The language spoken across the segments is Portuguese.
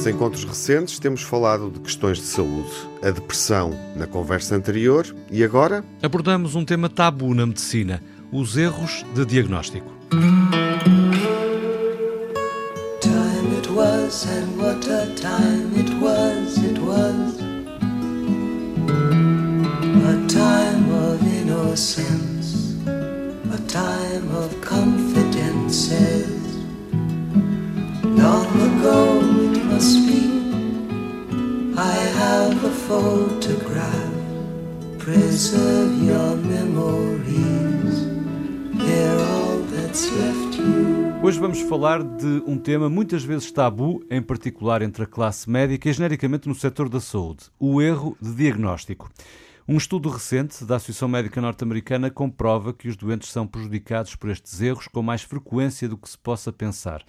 nestes encontros recentes temos falado de questões de saúde, a depressão na conversa anterior e agora abordamos um tema tabu na medicina: os erros de diagnóstico. Time it was and what a time it was, it was a time of innocence, a time of confidences. Long ago. I have a photograph. Preserve your memories. They're all that's left you. Hoje vamos falar de um tema muitas vezes tabu, em particular entre a classe médica e genericamente no setor da saúde: o erro de diagnóstico. Um estudo recente da Associação Médica Norte-Americana comprova que os doentes são prejudicados por estes erros com mais frequência do que se possa pensar.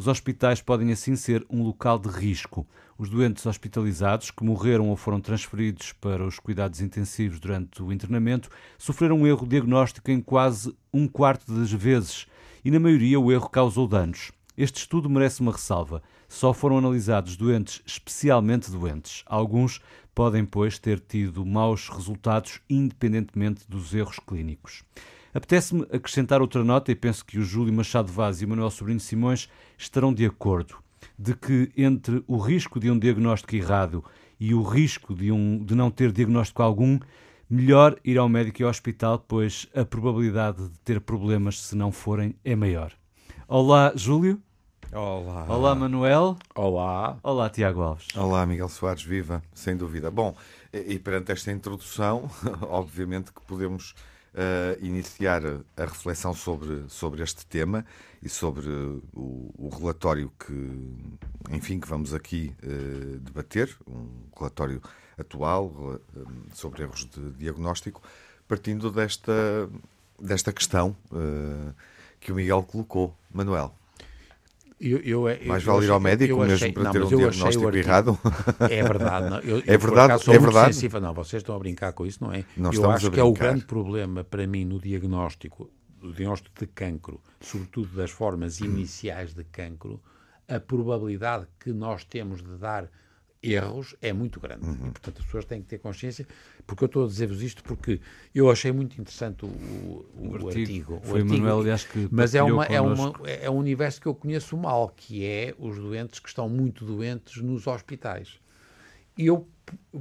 Os hospitais podem assim ser um local de risco. Os doentes hospitalizados que morreram ou foram transferidos para os cuidados intensivos durante o internamento sofreram um erro diagnóstico em quase um quarto das vezes e, na maioria, o erro causou danos. Este estudo merece uma ressalva. Só foram analisados doentes especialmente doentes. Alguns podem, pois, ter tido maus resultados independentemente dos erros clínicos. Apetece-me acrescentar outra nota e penso que o Júlio Machado Vaz e o Manuel Sobrinho Simões estarão de acordo de que entre o risco de um diagnóstico errado e o risco de, um, de não ter diagnóstico algum, melhor ir ao médico e ao hospital, pois a probabilidade de ter problemas, se não forem, é maior. Olá, Júlio. Olá. Olá, Manuel. Olá. Olá, Tiago Alves. Olá, Miguel Soares, viva, sem dúvida. Bom, e, e perante esta introdução, obviamente que podemos uh, iniciar a reflexão sobre, sobre este tema e sobre o, o relatório que, enfim, que vamos aqui uh, debater, um relatório atual sobre erros de diagnóstico, partindo desta, desta questão que o Miguel colocou. Manuel. Eu, eu, eu, Mais vale ir ao médico mesmo achei, para não, ter um diagnóstico artigo, errado? É verdade. Não, é verdade, é verdade. Sensível. Não, vocês estão a brincar com isso, não é? Não eu acho que é o grande problema para mim no diagnóstico, no diagnóstico de cancro, sobretudo das formas iniciais de cancro, a probabilidade que nós temos de dar erros é muito grande. Uhum. E, portanto, as pessoas têm que ter consciência, porque eu estou a dizer-vos isto porque eu achei muito interessante o, o, o artigo. artigo. Foi o Manuel, aliás, que Mas é, uma, é, uma, é um universo que eu conheço mal, que é os doentes que estão muito doentes nos hospitais. E eu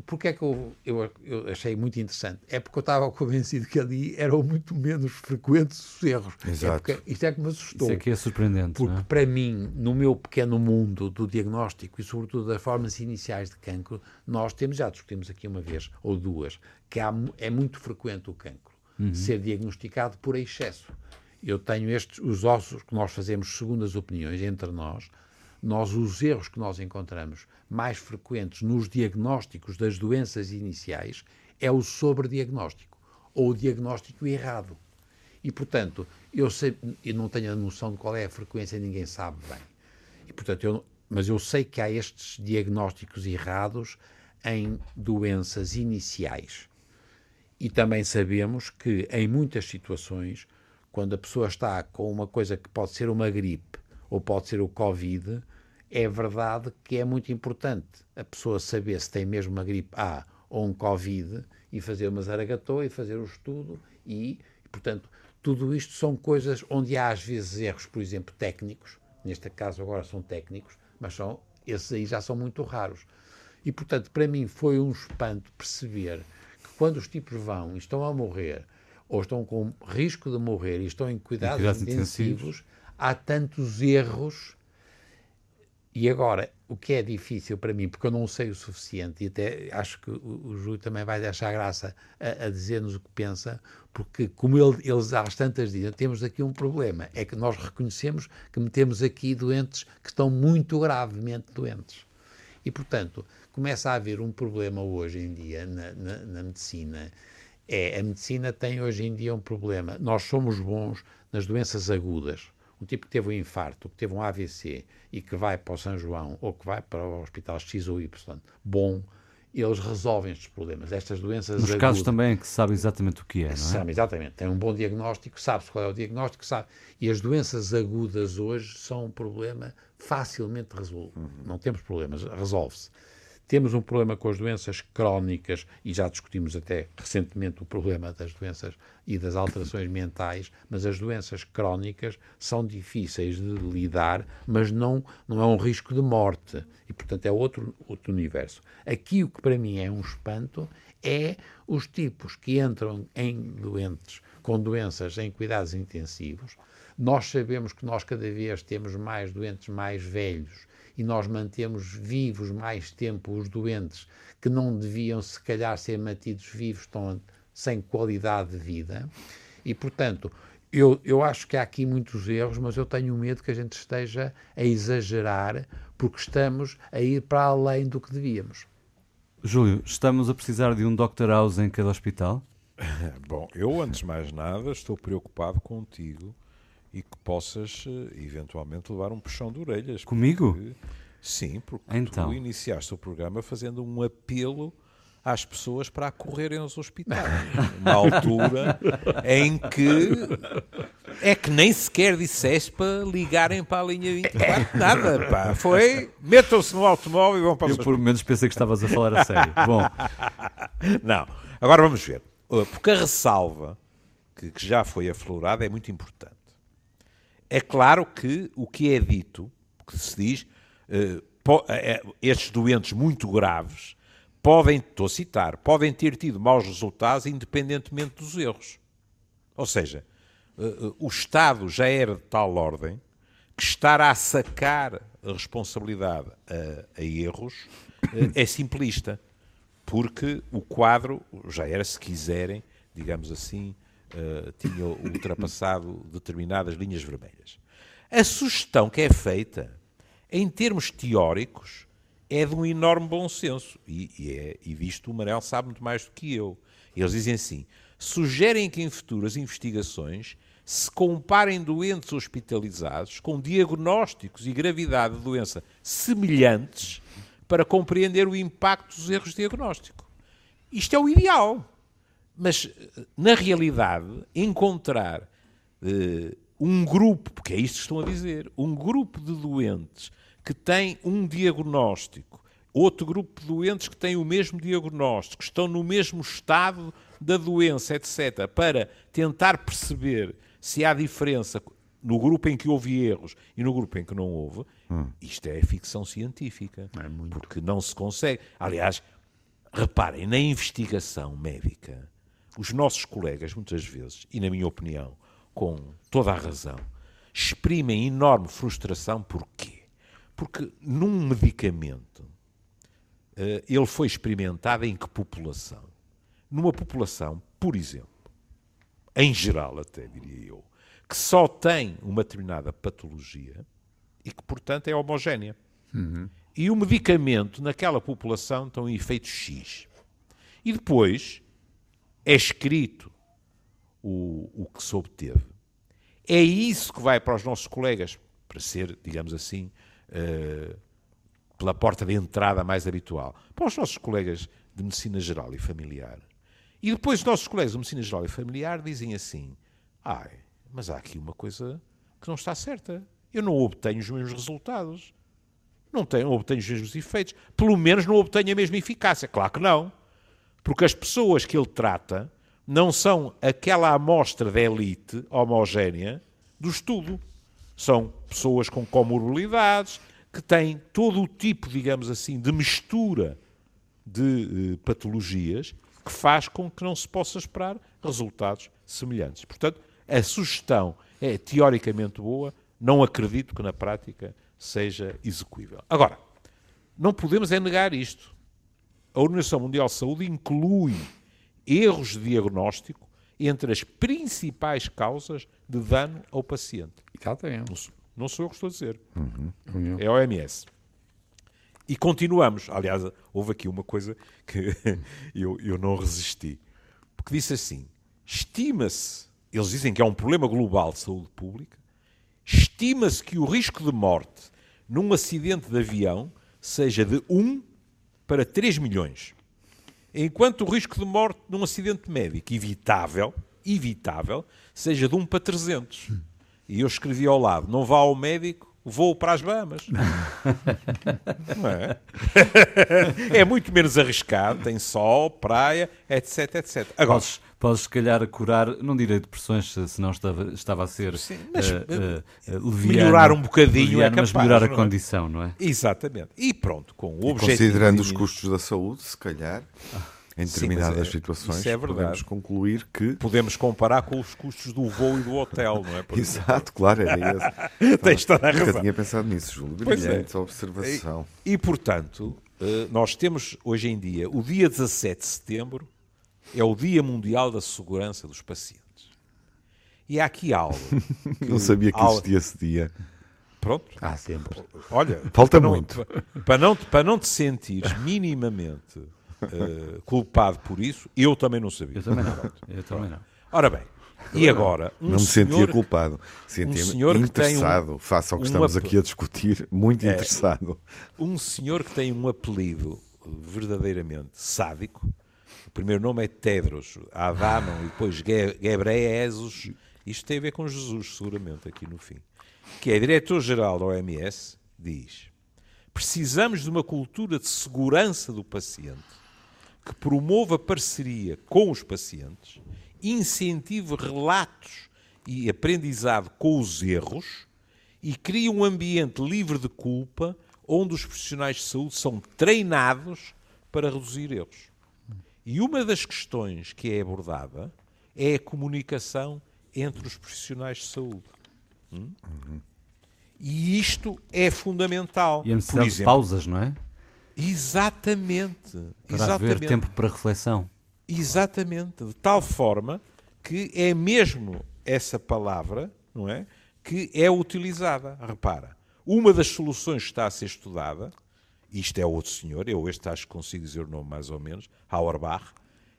porque é que eu, eu, eu, achei muito interessante? É porque eu estava convencido que ali eram muito menos frequentes os erros. É Exato. É isto é que me assustou. Isso aqui é surpreendente. Porque, é? para mim, no meu pequeno mundo do diagnóstico e, sobretudo, das formas iniciais de cancro, nós temos, já discutimos aqui uma vez ou duas, que há, é muito frequente o cancro uhum. ser diagnosticado por excesso. Eu tenho estes, os ossos que nós fazemos segundo as opiniões entre nós, nós os erros que nós encontramos mais frequentes nos diagnósticos das doenças iniciais é o sobrediagnóstico ou o diagnóstico errado. E, portanto, eu, sei, eu não tenho a noção de qual é a frequência, ninguém sabe bem. E, portanto, eu, mas eu sei que há estes diagnósticos errados em doenças iniciais. E também sabemos que, em muitas situações, quando a pessoa está com uma coisa que pode ser uma gripe ou pode ser o Covid, é verdade que é muito importante a pessoa saber se tem mesmo uma gripe A ou um Covid e fazer uma zaragatou e fazer o estudo e, portanto, tudo isto são coisas onde há às vezes erros, por exemplo, técnicos, neste caso agora são técnicos, mas são, esses aí já são muito raros. E, portanto, para mim foi um espanto perceber que quando os tipos vão e estão a morrer, ou estão com risco de morrer e estão em cuidados, em cuidados intensivos, intensivos, há tantos erros. E agora, o que é difícil para mim, porque eu não sei o suficiente, e até acho que o, o Júlio também vai deixar graça a, a dizer-nos o que pensa, porque, como ele, eles às tantas dizem, temos aqui um problema, é que nós reconhecemos que metemos aqui doentes que estão muito gravemente doentes. E, portanto, começa a haver um problema hoje em dia na, na, na medicina. É, a medicina tem hoje em dia um problema. Nós somos bons nas doenças agudas um tipo que teve um infarto, que teve um AVC e que vai para o São João ou que vai para o Hospital X ou Y, bom, eles resolvem estes problemas, estas doenças Nos agudas. casos também que sabe exatamente o que é, não é? Sabe, exatamente. Tem um bom diagnóstico, sabe-se qual é o diagnóstico, sabe. E as doenças agudas hoje são um problema facilmente resolvido. Uhum. Não temos problemas, resolve-se. Temos um problema com as doenças crónicas, e já discutimos até recentemente o problema das doenças e das alterações mentais, mas as doenças crónicas são difíceis de lidar, mas não, não é um risco de morte. E, portanto, é outro, outro universo. Aqui, o que para mim é um espanto é os tipos que entram em doentes, com doenças em cuidados intensivos. Nós sabemos que nós cada vez temos mais doentes mais velhos e nós mantemos vivos mais tempo os doentes que não deviam, se calhar, ser mantidos vivos, estão sem qualidade de vida. E, portanto, eu, eu acho que há aqui muitos erros, mas eu tenho medo que a gente esteja a exagerar, porque estamos a ir para além do que devíamos. Júlio, estamos a precisar de um Dr. House em cada hospital? Bom, eu, antes de mais nada, estou preocupado contigo e que possas eh, eventualmente levar um puxão de orelhas. Comigo? porque- sim, porque Então. tu iniciaste o programa fazendo um apelo às pessoas para acorrerem aos hospitais. Na altura em que é que nem sequer disseste para ligarem para a linha 24. Nada, pá. Foi, metam-se no automóvel e vão para os Eu por momentos pensei que estavas a falar a sério. Bom, Não. Agora vamos ver. Porque a ressalva que, que já foi aflorada é muito importante. É claro que o que é dito, que se diz, uh, po- eh, estes doentes muito graves podem, estou a citar, podem ter tido maus resultados independentemente dos erros. Ou seja, o Estado já era de tal ordem que estar a sacar a responsabilidade a, a erros é simplista porque o quadro já era, se quiserem, digamos assim, eh, tinha ultrapassado determinadas linhas vermelhas. A sugestão que é feita, em termos teóricos, é de um enorme bom senso. E, e, é, e disto o Manel sabe muito mais do que eu. Eles dizem assim: sugerem que em futuras investigações se comparem doentes hospitalizados com diagnósticos e gravidade de doença semelhantes para compreender o impacto dos erros de diagnóstico. Isto é o ideal. Mas, eh, na realidade, encontrar eh, um grupo, porque é isto que estão a dizer, um grupo de doentes que tem um diagnóstico, outro grupo de doentes que tem o mesmo diagnóstico, estão no mesmo estado da doença, etc., para tentar perceber se há diferença no grupo em que houve erros e no grupo em que não houve, isto é ficção científica. Porque não se consegue. Aliás, reparem, na investigação médica, os nossos colegas, muitas vezes, e na minha opinião, com toda a razão, exprimem enorme frustração. Porquê? Porque num medicamento eh, ele foi experimentado em que população? Numa população, por exemplo, em geral até diria eu, que só tem uma determinada patologia e que, portanto, é homogénea. E o medicamento naquela população tem um efeito X. E depois é escrito o, o que se obteve. É isso que vai para os nossos colegas, para ser, digamos assim, eh, pela porta de entrada mais habitual, para os nossos colegas de medicina geral e familiar. E depois os nossos colegas de medicina geral e familiar dizem assim: ai, mas há aqui uma coisa que não está certa. Eu não obtenho os mesmos resultados. Não, tenho, não obtenho os mesmos efeitos. Pelo menos não obtenho a mesma eficácia. Claro que não. Porque as pessoas que ele trata não são aquela amostra de elite homogénea do estudo. São pessoas com comorbilidades, que têm todo o tipo, digamos assim, de mistura de eh, patologias que faz com que não se possa esperar resultados semelhantes. Portanto, a sugestão é teoricamente boa, não acredito que na prática seja execuível. Agora, não podemos é negar isto. A Organização Mundial de Saúde inclui erros de diagnóstico entre as principais causas de dano ao paciente. Exatamente. Não sou, não sou eu que estou a dizer. É a OMS. E continuamos. Aliás, houve aqui uma coisa que eu, eu não resisti. Porque disse assim: estima-se, eles dizem que é um problema global de saúde pública, estima-se que o risco de morte num acidente de avião seja de 1 para 3 milhões. enquanto o risco de morte num acidente médico evitável, evitável, seja de 1 para 300. E eu escrevi ao lado, não vá ao médico, vou para as Bahamas. não é? é muito menos arriscado, tem sol, praia, etc, etc. Agora, Podes, podes, se calhar, curar, não direi depressões, se- senão estava, estava a ser Sim, mas, eh, eh, leviano, melhorar um bocadinho é leviano, mas capaz, melhorar a não é? condição, não é? exatamente. E pronto, com o E objetivo... considerando os custos da saúde, se calhar, em Sim, determinadas mas é- situações, isso é podemos concluir que. Podemos comparar com os custos do voo e do hotel, não é? Exato, claro, era esse. Tens toda a Nunca razão. tinha pensado nisso, Júlio. É. Brilhante observação. E, portanto, eh, nós temos hoje em dia, o dia 17 de setembro é o Dia Mundial da Segurança dos Pacientes. E há aqui algo. que- Não sabia que existia esse dia. Pronto. Há sempre. Olha, Falta para muito. pa- Para não, para não te sentires minimamente eh, culpado por isso, eu também não sabia. Eu também não. Eu também não. Ora bem, e agora? Um Não me sentia senhor- culpado. Sentia-me senhor que tem um- interessado, face ao que um estamos aqui a discutir, muito É. interessado. um senhor que tem um apelido verdadeiramente sádico. O primeiro nome é Tedros Adhanom e depois Ge- Ghebreyesus. Isto tem a ver com Jesus, seguramente, aqui no fim. Que é diretor-geral da OMS, diz: precisamos de uma cultura de segurança do paciente que promova parceria com os pacientes, incentive relatos e aprendizado com os erros e crie um ambiente livre de culpa onde os profissionais de saúde são treinados para reduzir erros. E uma das questões que é abordada é a comunicação entre os profissionais de saúde. Hum? E isto é fundamental. E a necessidade de exemplo, pausas, não é? Exatamente. Para haver exatamente. tempo para reflexão. Exatamente, de tal forma que é mesmo essa palavra, não é, que é utilizada. Repara, uma das soluções que está a ser estudada, isto é outro senhor, eu este acho que consigo dizer o nome mais ou menos, Auerbach,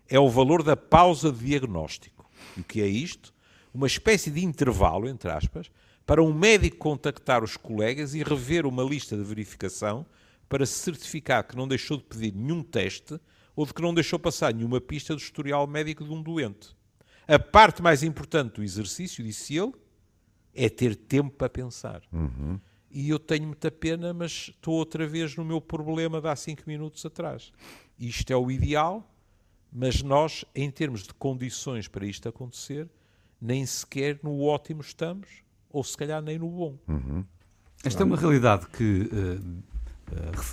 é o valor da pausa de diagnóstico. E o que é isto? Uma espécie de intervalo, entre aspas, para um médico contactar os colegas e rever uma lista de verificação para se certificar que não deixou de pedir nenhum teste ou de que não deixou passar nenhuma pista do historial médico de um doente. A parte mais importante do exercício, disse ele, é ter tempo para pensar. E eu tenho muita pena, mas estou outra vez no meu problema de há cinco minutos atrás. Isto é o ideal, mas nós, em termos de condições para isto acontecer, nem sequer no ótimo estamos, ou se calhar nem no bom. Esta é uma realidade que, ref-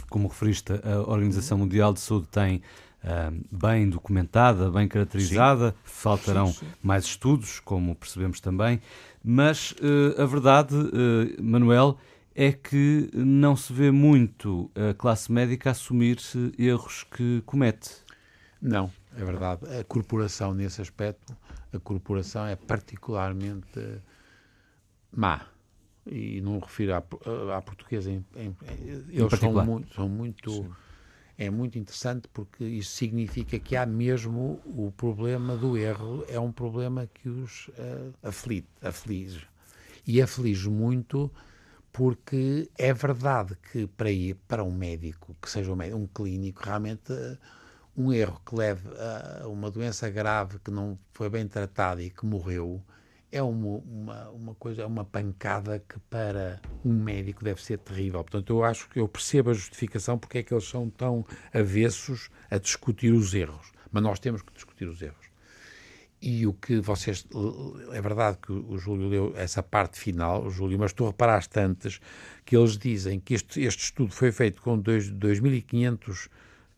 como referiste, a Organização Mundial de Saúde tem ah, bem documentada, bem caracterizada. Faltarão Sim, sim. mais estudos, como percebemos também. Mas eh, a verdade, eh, Manuel, é que não se vê muito a classe médica assumir erros que comete. Não, é verdade. A corporação, nesse aspecto, a corporação é particularmente eh, má. E não refiro à, po- à portuguesa. Em, em- eles são particular. muito, são muito é muito interessante porque isso significa que há mesmo o problema do erro, é um problema que os eh, aflige, aflige. E aflige muito porque é verdade que para ir para um médico, que seja um, médico, um clínico, realmente eh, um erro que leve a uma doença grave que não foi bem tratada e que morreu, é uma, uma, uma coisa, é uma pancada que para um médico deve ser terrível. Portanto, eu acho que eu percebo a justificação porque é que eles são tão avessos a discutir os erros. Mas nós temos que discutir os erros. E o que vocês. É verdade que o Júlio leu essa parte final, Júlio, mas tu reparaste antes que eles dizem que este, este estudo foi feito com dois- 2.500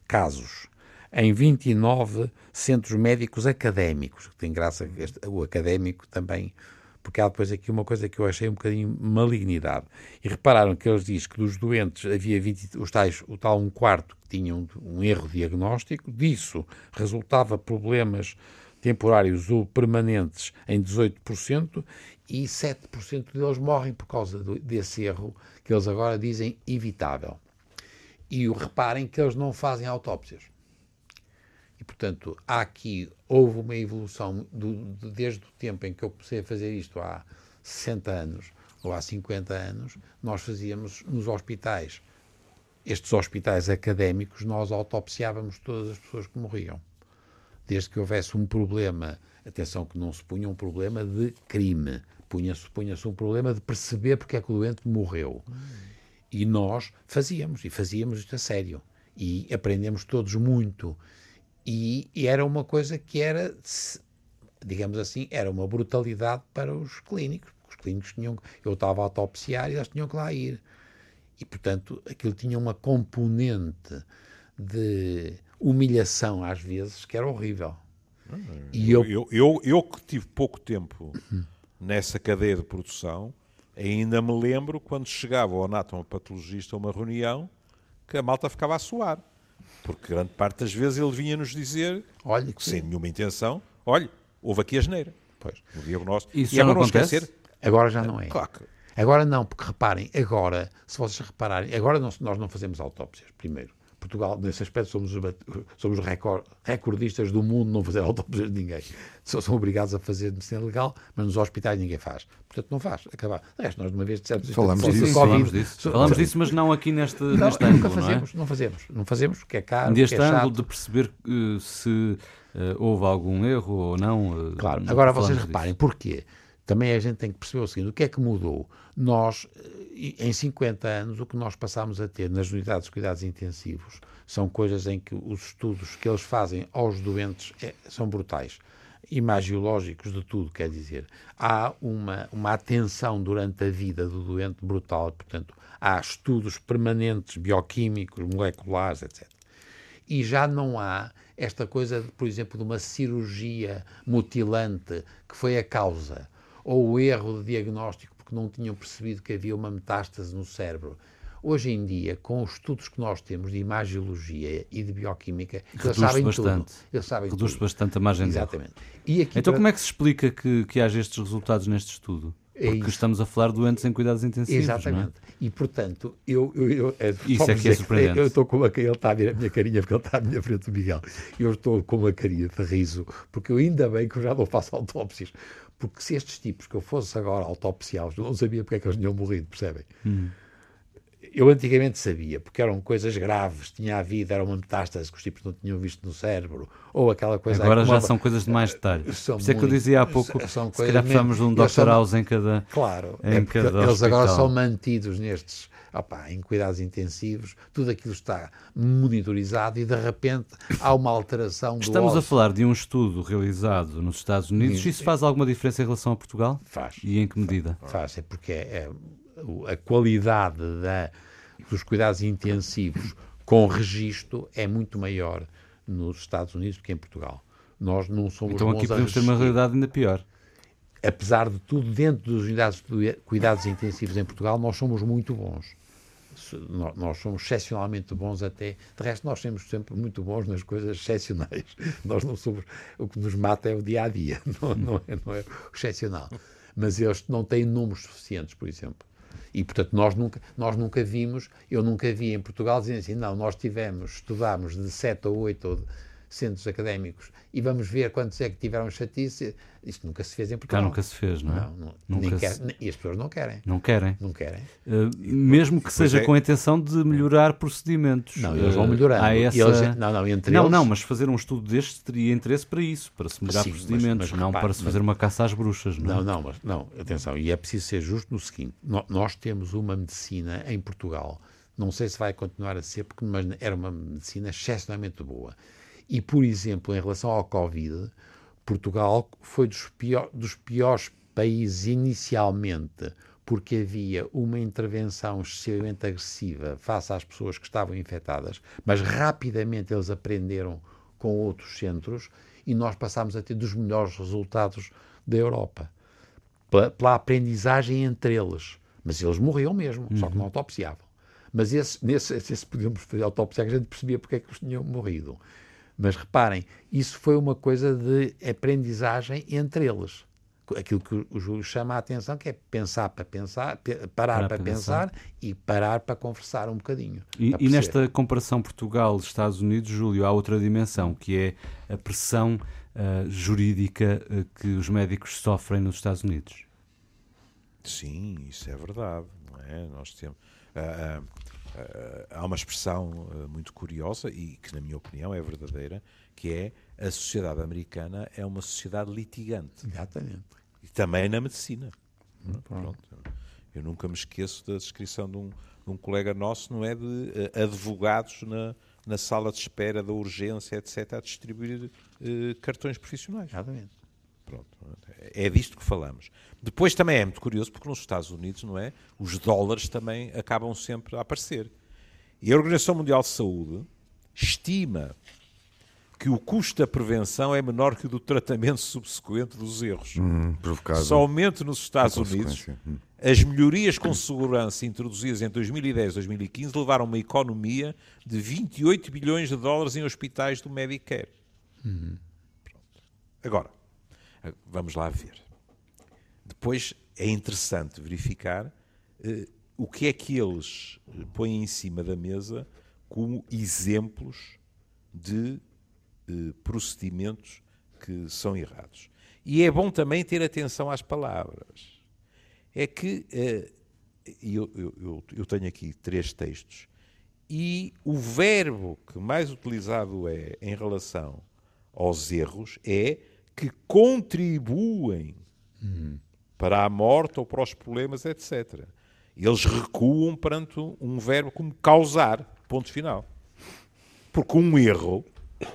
casos em 29 centros médicos académicos. Tem graça que este- o académico também, porque há depois aqui uma coisa que eu achei um bocadinho malignidade. E repararam que eles dizem que dos doentes havia 20, os tais, o tal um quarto que tinham um erro diagnóstico, disso resultava problemas temporários ou permanentes em 18% e 7% deles morrem por causa do- desse erro que eles agora dizem evitável. E reparem que eles não fazem autópsias. Portanto, há aqui, houve uma evolução do- de- desde o tempo em que eu comecei a fazer isto há 60 anos ou há 50 anos, nós fazíamos nos hospitais estes hospitais académicos, nós autopsiávamos todas as pessoas que morriam. Desde que houvesse um problema, atenção que não se punha um problema de crime, punha-se punha um problema de perceber porque é que o doente morreu. E nós fazíamos, e fazíamos isto a sério. E aprendemos todos muito. E, e era uma coisa que era, digamos assim, era uma brutalidade para os clínicos. Os clínicos tinham, eu estava a autopsiar e eles tinham que lá ir. E, portanto, aquilo tinha uma componente de humilhação, às vezes, que era horrível. E eu, eu, eu, eu que tive pouco tempo nessa cadeia de produção, ainda me lembro quando chegava o anatomopatologista a uma reunião que a malta ficava a suar. Porque grande parte das vezes ele vinha-nos dizer, olha, que... sem nenhuma intenção, olha, houve aqui a geneira. Pois. O diagnóstico. Isso e já agora não acontece? esquecer. Agora já não é. Claro que... Agora não, porque reparem, agora, se vocês repararem, agora nós não fazemos autópsias, primeiro. Portugal, nesse aspecto, somos, somos recordistas do mundo não fazer autópsias de ninguém. Só são obrigados a fazer medicina legal, mas nos hospitais ninguém faz. Portanto, não faz. Acabar. De resto, nós de uma vez dissemos... Falamos disso, disso, falamos disso. falamos disso, mas não aqui neste, não, neste ângulo, nunca fazemos, não, é? não fazemos. Não fazemos, porque é caro, Neste é ângulo de perceber uh, se uh, houve algum erro ou não. Uh, claro. Agora, vocês reparem, disso. porquê? também a gente tem que perceber o seguinte: o que é que mudou? Nós, eh, em 50 anos, o que nós passámos a ter nas unidades de cuidados intensivos são coisas em que os estudos que eles fazem aos doentes é, são brutais. Imagiológicos de tudo, quer dizer. Há uma, uma atenção durante a vida do doente brutal, portanto, há estudos permanentes bioquímicos, moleculares, etc. E já não há esta coisa, por exemplo, de uma cirurgia mutilante que foi a causa ou o erro de diagnóstico porque não tinham percebido que havia uma metástase no cérebro. Hoje em dia, com os estudos que nós temos de imagiologia e de bioquímica, eles sabem bastante. tudo. Eles sabem Reduz tudo. bastante a margem Exatamente. E aqui então, para... como é que se explica que, que haja estes resultados neste estudo? É Porque é estamos a falar de doentes em cuidados intensivos. É? Exatamente. É? E, portanto, eu. eu, eu é, Isso é que é surpreendente. Eu estou com uma. Ele está a ver a minha carinha, porque ele está à minha frente, o Miguel. Eu estou com uma carinha de riso, porque eu ainda bem que eu já não faço autópsias. Porque se estes tipos que eu fosse agora autopsiá-los, não sabia porque é que eles tinham morrido, percebem? Hum. Eu antigamente sabia, porque eram coisas graves, tinha havido, era uma metástase que os tipos não tinham visto no cérebro, ou aquela coisa... Agora já uma... são coisas de mais detalhe. São Por isso é que eu dizia há pouco, são se calhar precisamos de um Dr. House em cada Claro, em é cada eles agora são mantidos nestes opa, em cuidados intensivos, tudo aquilo está monitorizado e de repente há uma alteração do Estamos a falar de um estudo realizado nos Estados Unidos. Isso faz alguma diferença em relação a Portugal? Faz. E em que medida? Faz, é porque é, a qualidade da, dos cuidados intensivos com registro é muito maior nos Estados Unidos do que em Portugal. Nós não somos Então aqui podemos ter uma realidade ainda pior apesar de tudo, dentro das unidades de cuidados intensivos em Portugal, nós somos muito bons nós somos excepcionalmente bons até. De resto, nós somos sempre muito bons nas coisas excepcionais. Nós não somos. O que nos mata é o dia a dia, não, não, é, não é excepcional. Mas eles não têm números suficientes, por exemplo. E, portanto, nós nunca, nós nunca vimos, eu nunca vi em Portugal dizendo assim, não, nós tivemos, estudámos de 7 ou 8 ou centros académicos e vamos ver quantos é que tiveram chatice. Isto nunca se fez em Portugal. Cá nunca se fez, não é? Não, não, nunca quer, se... E as pessoas não querem. Não querem. Não querem. Uh, mesmo que seja é... com a intenção de melhorar procedimentos. Não, eles vão melhorando. Uh, essa... eles, não, não, entre não, eles... não, mas fazer um estudo destes teria interesse para isso, para se melhorar Sim, procedimentos, mas, mas, não repare, para se fazer mas... uma caça às bruxas. Não, não, não, mas, não, atenção, e é preciso ser justo no seguinte: nós temos uma medicina em Portugal, não sei se vai continuar a ser, porque mas era uma medicina excepcionalmente boa e, por exemplo, em relação ao Covid, Portugal foi dos, pior, dos piores países inicialmente, porque havia uma intervenção excessivamente agressiva face às pessoas que estavam infectadas, mas rapidamente eles aprenderam com outros centros e nós passámos a ter dos melhores resultados da Europa. Pela, pela aprendizagem entre eles. Mas eles morriam mesmo, uhum. só que não uhum. autopsiavam. Mas esse, nesse, esse podíamos fazer autopsia, a gente percebia porque é que eles tinham morrido. Mas reparem, isso foi uma coisa de aprendizagem entre eles. Aquilo que o Júlio chama a atenção, que é pensar para pensar, parar para, para pensar. pensar. e parar para conversar um bocadinho. E, e nesta comparação Portugal-Estados Unidos, Júlio, há outra dimensão, que é a pressão uh, jurídica uh, que os médicos sofrem nos Estados Unidos. Sim, isso é verdade. Não é? Nós temos. Uh, eh, há uma expressão eh, muito curiosa e que, na minha opinião, é verdadeira, que é a sociedade americana é uma sociedade litigante. Exatamente. E também na medicina. Pronto. Eu nunca me esqueço da descrição de um, de um colega nosso, não é? De eh, advogados na, na sala de espera da urgência, etc., a distribuir eh, cartões profissionais. Exatamente. Pronto. É disto que falamos. Depois também é muito curioso porque nos Estados Unidos, não é? Os dólares também acabam sempre a aparecer. E a Organização Mundial de Saúde estima que o custo da prevenção é menor que o do tratamento subsequente dos erros. Hum, provocado. Somente nos Estados Unidos. Hum. as melhorias com segurança introduzidas em 2010 e 2015 levaram a uma economia de 28 bilhões de dólares em hospitais do Medicare. Pronto. Agora, vamos lá ver. Depois é interessante verificar eh, o que é que eles põem em cima da mesa como exemplos de eh, procedimentos que são errados. E é bom também ter atenção às palavras. É que eu, eu- eu- eu tenho aqui três textos e o verbo que mais utilizado é em relação aos erros é que contribuem para a morte ou para os problemas, etc. Eles recuam perante um verbo como causar, ponto final. Porque um erro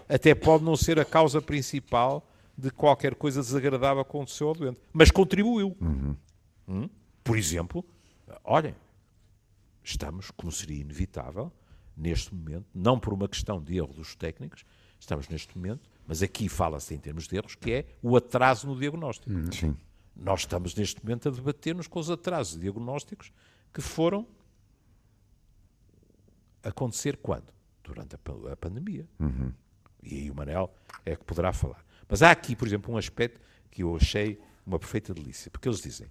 até pode não ser a causa principal de qualquer coisa desagradável que aconteceu ao doente, mas contribuiu. Hum? Por exemplo, olhem, estamos, como seria inevitável, neste momento, não por uma questão de erro dos técnicos, estamos neste momento, mas aqui fala-se em termos de erros, que é o atraso no diagnóstico. Sim. Nós estamos neste momento a debater-nos com os atrasos diagnósticos que foram acontecer quando? Durante a, a pandemia. E aí o Manel é que poderá falar. Mas há aqui, por exemplo, um aspecto que eu achei uma perfeita delícia, porque eles dizem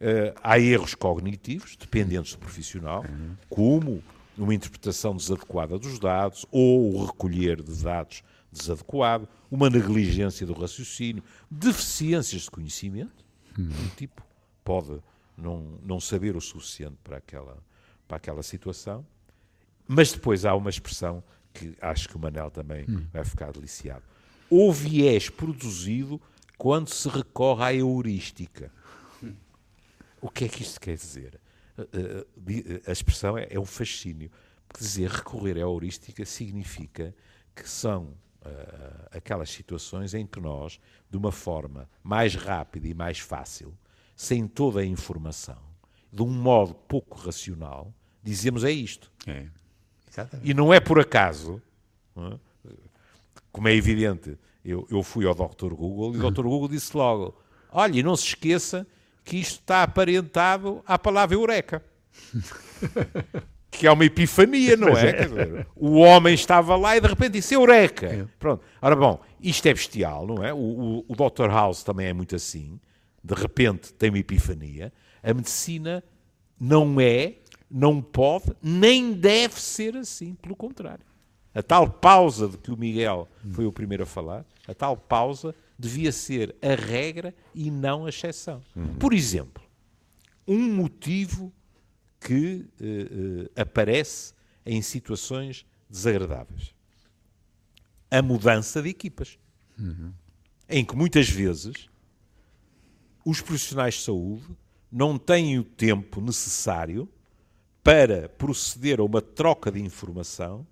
eh, há erros cognitivos dependentes do profissional, como uma interpretação desadequada dos dados ou o recolher de dados desadequado, uma negligência do raciocínio, deficiências de conhecimento. Um tipo pode não, não saber o suficiente para aquela, para aquela situação. Mas depois há uma expressão que acho que o Manel também vai ficar deliciado. O viés produzido quando se recorre à heurística. O que é que isto quer dizer? Di- uh, A expressão é, é um fascínio. Porque dizer recorrer à heurística significa que são uh, aquelas situações em que nós, de uma forma mais rápida e mais fácil, sem toda a informação, de um modo pouco racional, dizemos é isto. É. Exatamente. E não é por acaso, é? como é evidente, eu, eu fui ao Dr. Google e o Dr. Google disse logo: olha, e não se esqueça que isto está aparentado à palavra eureka. que é uma epifania, não é? Dizer, o homem estava lá e de repente disse eureka. Pronto. Ora bom, isto é bestial, não é? O, o, o Dr. House também é muito assim. De repente tem uma epifania. A medicina não é, não pode, nem deve ser assim. Pelo contrário. A tal pausa de que o Miguel foi o primeiro a falar, a tal pausa devia ser a regra e não a exceção. Por exemplo, um motivo que eh, eh, aparece em situações desagradáveis. A mudança de equipas. Em que muitas vezes os profissionais de saúde não têm o tempo necessário para proceder a uma troca de informação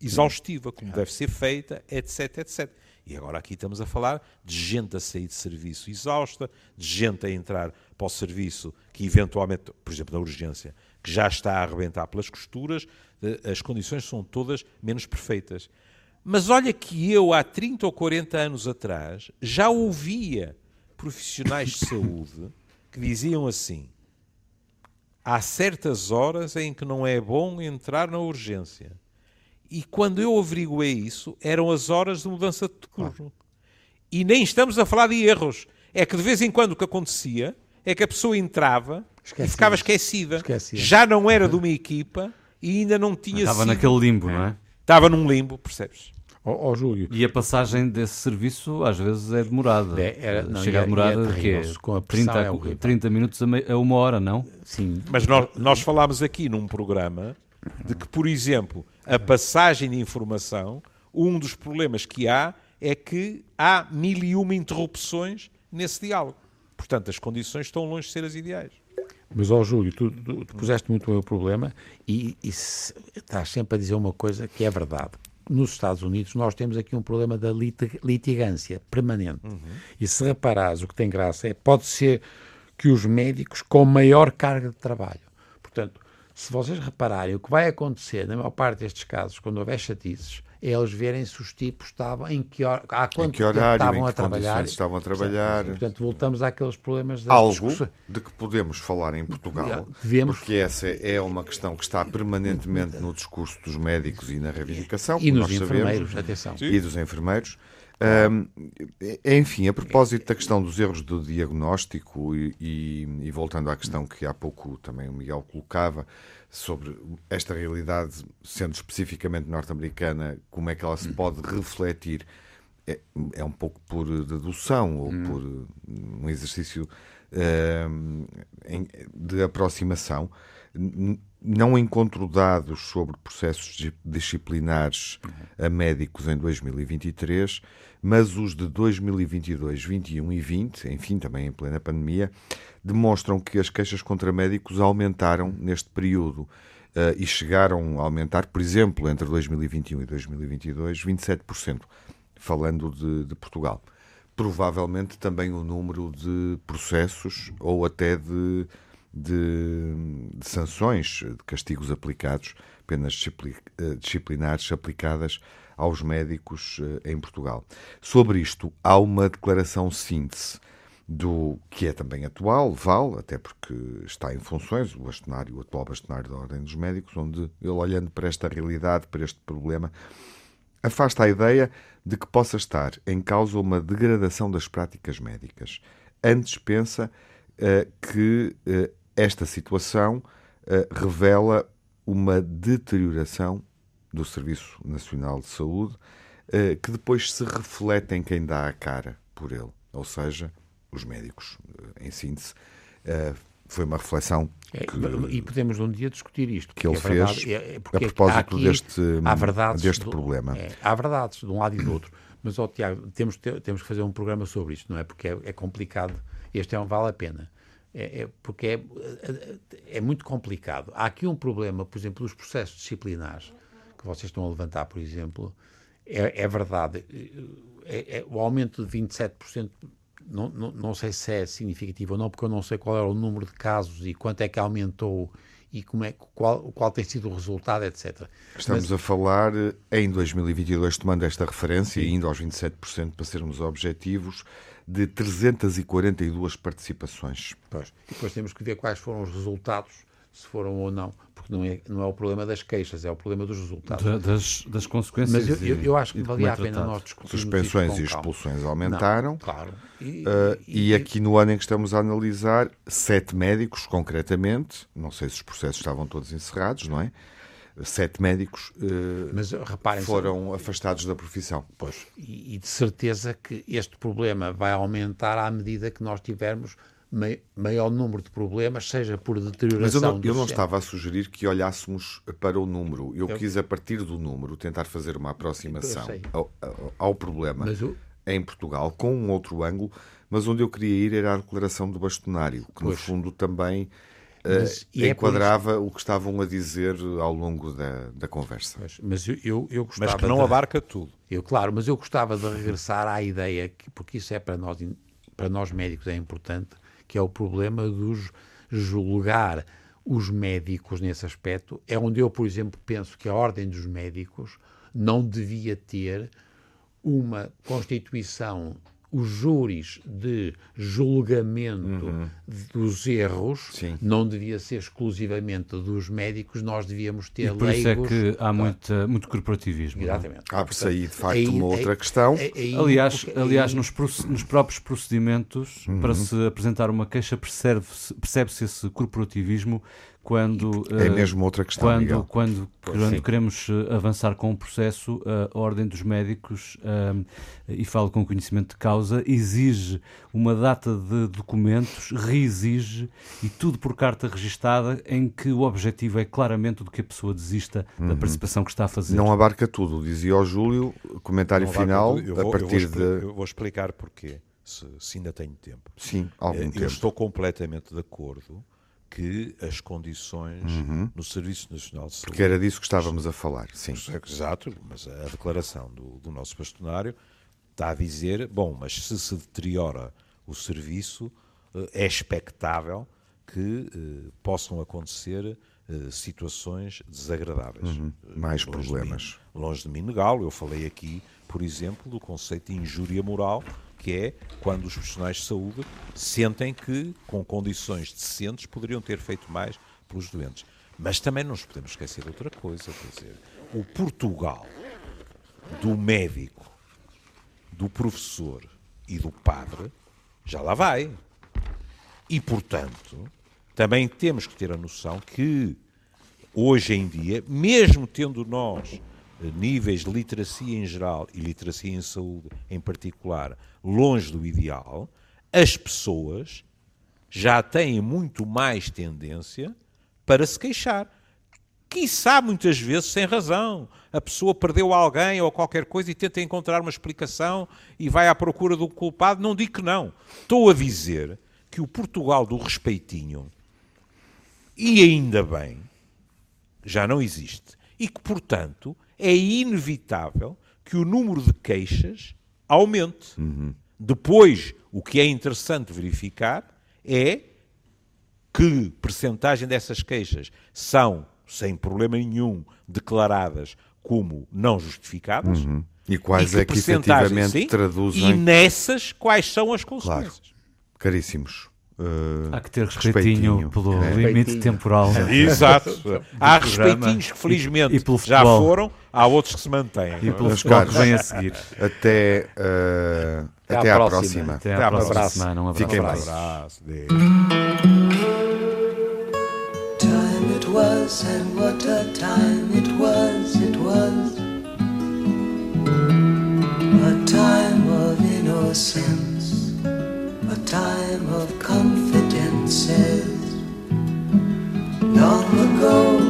exaustiva, como deve ser feita, etc, etc. E agora aqui estamos a falar de gente a sair de serviço exausta, de gente a entrar para o serviço que eventualmente, por exemplo, na urgência, que já está a arrebentar pelas costuras, eh, as condições são todas menos perfeitas. Mas olha que eu, há 30 ou 40 anos atrás, já ouvia profissionais de saúde que diziam assim: há certas horas em que não é bom entrar na urgência. E quando eu averiguei isso, eram as horas de mudança de turno. E nem estamos a falar de erros. É que de vez em quando o que acontecia é que a pessoa entrava e ficava esquecida. Esquecia. Já não era de uma equipa e ainda não tinha Estava sido... naquele limbo, não é? Estava num limbo, percebes? Ó ó, Júlio, E a passagem desse serviço às vezes é demorada. É, era- não, Chega e a é- demorar é terrível. Com a pressão 30, é horrível. 30 minutos a, a uma hora, não? sim, Mas nós, nós falámos aqui num programa de que, por exemplo, a passagem de informação, um dos problemas que há é que há mil e uma interrupções nesse diálogo. Portanto, as condições estão longe de ser as ideais. Mas, ó Júlio, tu, tu, tu puseste muito bem o problema e, e se, estás sempre a dizer uma coisa que é verdade. Nos Estados Unidos nós temos aqui um problema da litig litigância permanente. Uhum. E se reparares, o que tem graça é, pode ser que os médicos com maior carga de trabalho. Portanto, se vocês repararem, o que vai acontecer na maior parte destes casos, quando houver chatices, é eles verem se os tipos estavam, em que hora, há quanto que horário, estavam a trabalhar. estavam a trabalhar. Portanto, voltamos àqueles problemas da Algo discussão. de que podemos falar em Portugal, Devemos... porque essa é uma questão que está permanentemente no discurso dos médicos e na reivindicação. E nos enfermeiros, sabemos, atenção. E dos enfermeiros. Um, enfim, a propósito da questão dos erros do diagnóstico e, e, e, voltando à questão que há pouco também o Miguel colocava sobre esta realidade, sendo especificamente norte-americana, como é que ela se pode refletir, é, é um pouco por dedução ou hum. por um exercício uh, de aproximação não encontro dados sobre processos disciplinares a médicos em 2023, mas os de 2022, 21 e 20, enfim, também em plena pandemia, demonstram que as queixas contra médicos aumentaram neste período. Uh, e chegaram a aumentar, por exemplo, entre 2021 e 2022, 27%, falando de, de Portugal. Provavelmente também o número de processos ou até de de, de sanções, de castigos aplicados, penas eh, disciplinares aplicadas aos médicos eh, em Portugal. Sobre isto, há uma declaração síntese do que é também atual, vale, até porque está em funções, o bastonário, o atual bastonário da Ordem dos Médicos, onde ele, olhando para esta realidade, para este problema, afasta a ideia de que possa estar em causa uma degradação das práticas médicas. Antes pensa uh, que esta situação uh, revela uma deterioração do Serviço Nacional de Saúde uh, que depois se reflete em quem dá a cara por ele, ou seja, os médicos, uh, em síntese. foi uma reflexão é, e podemos um dia discutir isto. Que ele é fez é, a propósito aqui, deste, deste do, problema. É, há verdades de um lado e do outro. Mas, oh, Tiago, temos, temos que fazer um programa sobre isto, não é? Porque é, é complicado. Este é um vale a pena. É, é, porque é, é muito complicado. Há aqui um problema, por exemplo, dos processos disciplinares que vocês estão a levantar, por exemplo, é, é verdade. É, é o aumento de 27%, não, não, não sei se é significativo ou não, porque eu não sei qual era o número de casos e quanto é que aumentou e como é, qual, qual tem sido o resultado, etc. Estamos Mas, a falar em 2022, tomando esta referência, indo aos 27% para sermos objetivos, de 342 participações. Pois. E depois temos que ver quais foram os resultados, se foram ou não, porque não é, não é o problema das queixas, é o problema dos resultados. Da, das, das consequências. Mas eu, eu, eu acho que valia é a pena nós discutirmos Suspensões e expulsões aumentaram. Não, claro. E, uh, e, e, aqui no ano em que estamos a analisar, sete médicos, concretamente, não sei se os processos estavam todos encerrados, não é? sete médicos uh, Mas, reparem, foram afastados da profissão. Pois, e, e, de certeza que este problema vai aumentar à medida que nós tivermos maior número de problemas, seja por deterioração. Mas eu não, eu não estava a sugerir que olhássemos para o número. Eu, eu, quis, a partir do número, tentar fazer uma aproximação ao, ao, ao, problema eu... em Portugal, com um outro ângulo, mas onde eu queria ir era a declaração do bastonário, que pois. no fundo também mas, uh, enquadrava é o que estavam a dizer ao longo da, da conversa. Mas, mas eu, eu, eu gostava mas que não de, abarca tudo. Eu, claro, mas eu gostava de regressar à ideia, que, porque isso é para nós, para nós médicos é importante, que é o problema dos julgar os médicos nesse aspecto. É onde eu, por exemplo, penso que a Ordem dos Médicos não devia ter uma Constituição os júris de julgamento uhum. dos erros Sim. não devia ser exclusivamente dos médicos, nós devíamos ter e por leigos. isso é que há muita, muito corporativismo. É? Exatamente. Abre-se aí, de facto, aí, uma outra questão. Aí, aliás, porque, aliás nos, nos, próprios procedimentos, uhum. para se apresentar uma queixa, percebe-se percebe esse corporativismo quando É eh, mesmo outra questão, quando, Miguel. quando, quando sim. queremos eh, avançar com o processo, a Ordem dos Médicos, eh, e falo com conhecimento de causa, exige uma data de documentos, reexige, e tudo por carta registada, em que o objetivo é claramente de que a pessoa desista da participação que está a fazer. Não abarca tudo, dizia o Júlio, comentário final. Eu a vou- eu vou partir de. Eu vou explicar porquê, se, se ainda tenho tempo. Sim, algum Eh, tempo. Eu estou completamente de acordo que as condições no Serviço Nacional de Saúde. Porque era disso que estávamos a falar, sim. Exato, mas a declaração do, do nosso bastonário está a dizer: bom, mas se se deteriora o serviço, eh, é expectável que eh, possam acontecer eh, situações desagradáveis. Uhum. mais Longe de problemas. mim- longe de mim negá-lo. Eu falei aqui, por exemplo, do conceito de injúria moral, que é quando os profissionais de saúde sentem que, com condições decentes, poderiam ter feito mais pelos doentes. Mas também não nos podemos esquecer de outra coisa, quer dizer, o Portugal do médico, do professor e do padre já lá vai. E, portanto, também temos que ter a noção que, hoje em dia, mesmo tendo nós níveis de literacia em geral e literacia em saúde em particular longe do ideal, as pessoas já têm muito mais tendência para se queixar. Quiçá muitas vezes sem razão. A pessoa perdeu alguém ou qualquer coisa e tenta encontrar uma explicação e vai à procura do culpado. Não digo que não. Estou a dizer que o Portugal do respeitinho, e ainda bem, já não existe. E que, portanto, é inevitável que o número de queixas aumente. Depois, o que é interessante verificar é que percentagem dessas queixas são, sem problema nenhum, declaradas como não justificadas. E quais que é que efetivamente sim, E traduzem. nessas, quais são as consequências? Caríssimos. eh, Há que ter respeitinho, Respeitinho, pelo é. limite Respeitinho. temporal. Exato. Há respeitinhos que felizmente e- e pelo já foram, há outros que se mantêm. E pelo Meus futebol que caros. vem a seguir. até eh, Até até à à próxima. próxima. Até Até à próxima abraço. semana. Um abraço. Fiquem Um bem. abraço. Deus. Time it was, and what a time it was, it was. A time of innocence, a time of confidences. Long ago